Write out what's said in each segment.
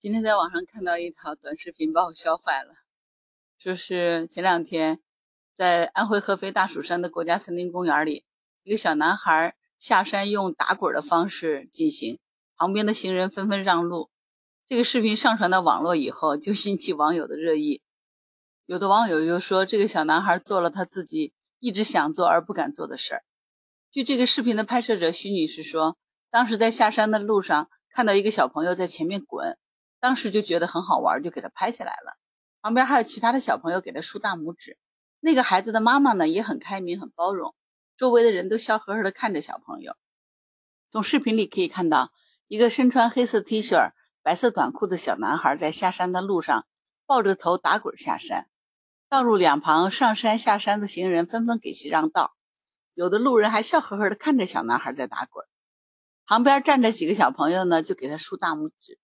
今天在网上看到一条短视频，把我笑坏了。说是前两天在安徽合肥大蜀山的国家森林公园里，一个小男孩下山用打滚的方式进行，旁边的行人纷纷让路。这个视频上传到网络以后，就引起网友的热议。有的网友又说，这个小男孩做了他自己一直想做而不敢做的事儿。据这个视频的拍摄者徐女士说，当时在下山的路上看到一个小朋友在前面滚。当时就觉得很好玩，就给他拍下来了。旁边还有其他的小朋友给他竖大拇指。那个孩子的妈妈呢也很开明、很包容，周围的人都笑呵呵地看着小朋友。从视频里可以看到，一个身穿黑色 T 恤、白色短裤的小男孩在下山的路上抱着头打滚下山。道路两旁上山下山的行人纷纷给其让道，有的路人还笑呵呵地看着小男孩在打滚。旁边站着几个小朋友呢，就给他竖大拇指。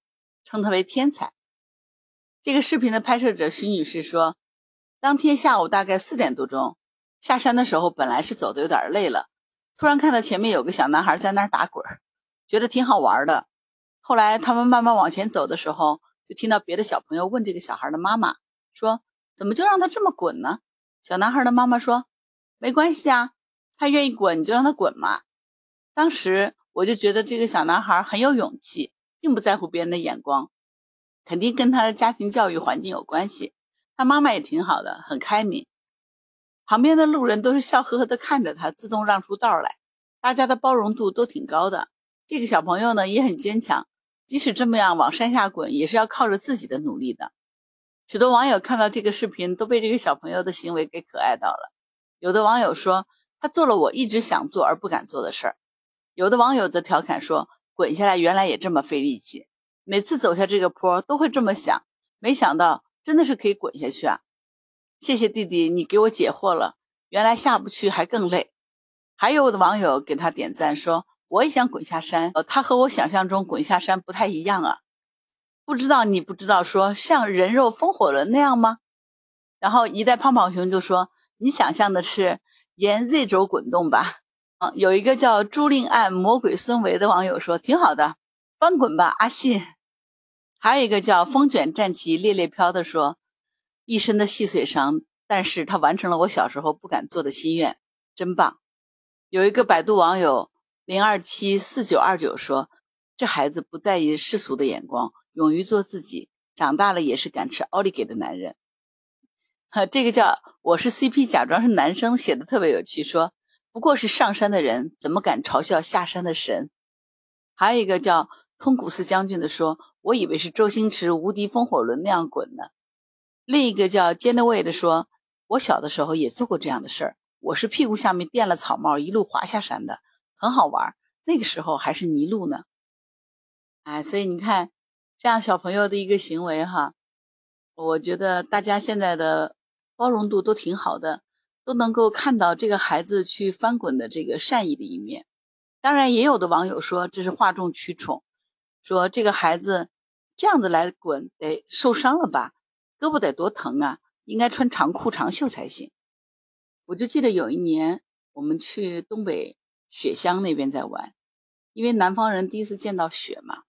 称他为天才。这个视频的拍摄者徐女士说，当天下午大概四点多钟下山的时候，本来是走的有点累了，突然看到前面有个小男孩在那儿打滚，觉得挺好玩的。后来他们慢慢往前走的时候，就听到别的小朋友问这个小孩的妈妈说：“怎么就让他这么滚呢？”小男孩的妈妈说：“没关系啊，他愿意滚你就让他滚嘛。”当时我就觉得这个小男孩很有勇气。并不在乎别人的眼光，肯定跟他的家庭教育环境有关系。他妈妈也挺好的，很开明。旁边的路人都是笑呵呵地看着他，自动让出道来。大家的包容度都挺高的。这个小朋友呢也很坚强，即使这么样往山下滚，也是要靠着自己的努力的。许多网友看到这个视频，都被这个小朋友的行为给可爱到了。有的网友说，他做了我一直想做而不敢做的事儿。有的网友则调侃说。滚下来原来也这么费力气，每次走下这个坡都会这么想，没想到真的是可以滚下去啊！谢谢弟弟，你给我解惑了，原来下不去还更累。还有的网友给他点赞说，我也想滚下山，呃，他和我想象中滚下山不太一样啊。不知道你不知道说像人肉风火轮那样吗？然后一代胖胖熊就说，你想象的是沿 Z 轴滚动吧。有一个叫朱令案魔鬼孙维的网友说：“挺好的，翻滚吧，阿信。”还有一个叫风卷战旗猎猎飘的说：“一身的细碎伤，但是他完成了我小时候不敢做的心愿，真棒。”有一个百度网友零二七四九二九说：“这孩子不在意世俗的眼光，勇于做自己，长大了也是敢吃奥利给的男人。”哈，这个叫我是 CP，假装是男生，写的特别有趣，说。不过是上山的人，怎么敢嘲笑下山的神？还有一个叫通古斯将军的说：“我以为是周星驰无敌风火轮那样滚呢。”另一个叫 j e n n y 的说：“我小的时候也做过这样的事儿，我是屁股下面垫了草帽，一路滑下山的，很好玩。那个时候还是泥路呢。”哎，所以你看，这样小朋友的一个行为哈，我觉得大家现在的包容度都挺好的。都能够看到这个孩子去翻滚的这个善意的一面，当然也有的网友说这是哗众取宠，说这个孩子这样子来滚得受伤了吧，胳膊得多疼啊，应该穿长裤长袖才行。我就记得有一年我们去东北雪乡那边在玩，因为南方人第一次见到雪嘛，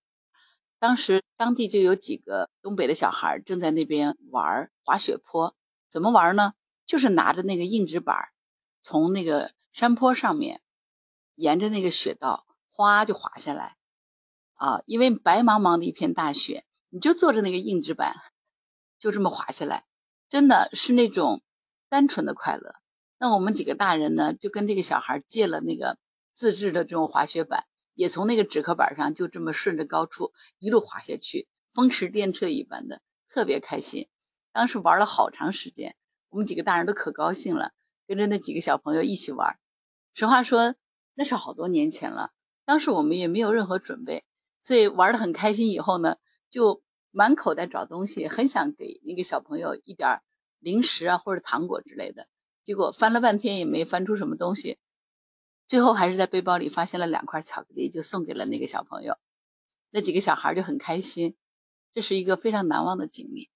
当时当地就有几个东北的小孩正在那边玩滑雪坡，怎么玩呢？就是拿着那个硬纸板，从那个山坡上面，沿着那个雪道哗就滑下来，啊，因为白茫茫的一片大雪，你就坐着那个硬纸板，就这么滑下来，真的是那种单纯的快乐。那我们几个大人呢，就跟这个小孩借了那个自制的这种滑雪板，也从那个纸壳板上就这么顺着高处一路滑下去，风驰电掣一般的，特别开心。当时玩了好长时间。我们几个大人都可高兴了，跟着那几个小朋友一起玩。实话说，那是好多年前了，当时我们也没有任何准备，所以玩的很开心。以后呢，就满口袋找东西，很想给那个小朋友一点零食啊或者糖果之类的。结果翻了半天也没翻出什么东西，最后还是在背包里发现了两块巧克力，就送给了那个小朋友。那几个小孩就很开心，这是一个非常难忘的经历。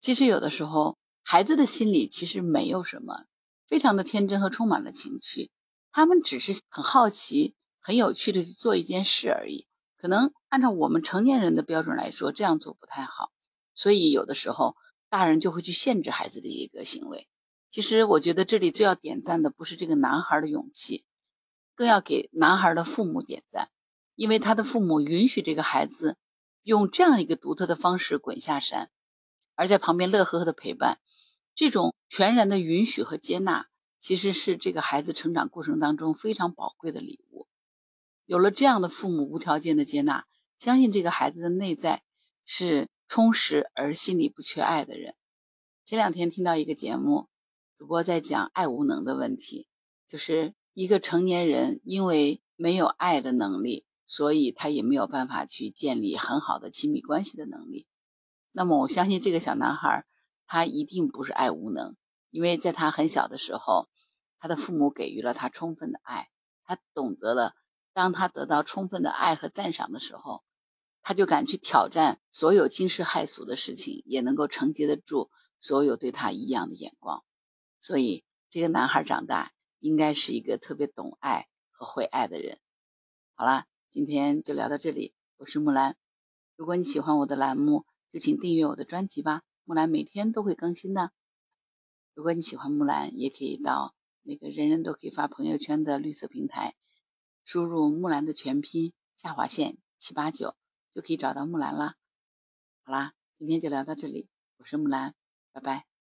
其实有的时候。孩子的心里其实没有什么，非常的天真和充满了情趣，他们只是很好奇、很有趣的去做一件事而已。可能按照我们成年人的标准来说，这样做不太好。所以有的时候大人就会去限制孩子的一个行为。其实我觉得这里最要点赞的不是这个男孩的勇气，更要给男孩的父母点赞，因为他的父母允许这个孩子用这样一个独特的方式滚下山，而在旁边乐呵呵的陪伴。这种全然的允许和接纳，其实是这个孩子成长过程当中非常宝贵的礼物。有了这样的父母无条件的接纳，相信这个孩子的内在是充实而心里不缺爱的人。前两天听到一个节目，主播在讲爱无能的问题，就是一个成年人因为没有爱的能力，所以他也没有办法去建立很好的亲密关系的能力。那么我相信这个小男孩。他一定不是爱无能，因为在他很小的时候，他的父母给予了他充分的爱，他懂得了，当他得到充分的爱和赞赏的时候，他就敢去挑战所有惊世骇俗的事情，也能够承接得住所有对他异样的眼光。所以，这个男孩长大应该是一个特别懂爱和会爱的人。好了，今天就聊到这里，我是木兰。如果你喜欢我的栏目，就请订阅我的专辑吧。木兰每天都会更新的。如果你喜欢木兰，也可以到那个人人都可以发朋友圈的绿色平台，输入木兰的全拼下划线七八九，就可以找到木兰了。好啦，今天就聊到这里，我是木兰，拜拜。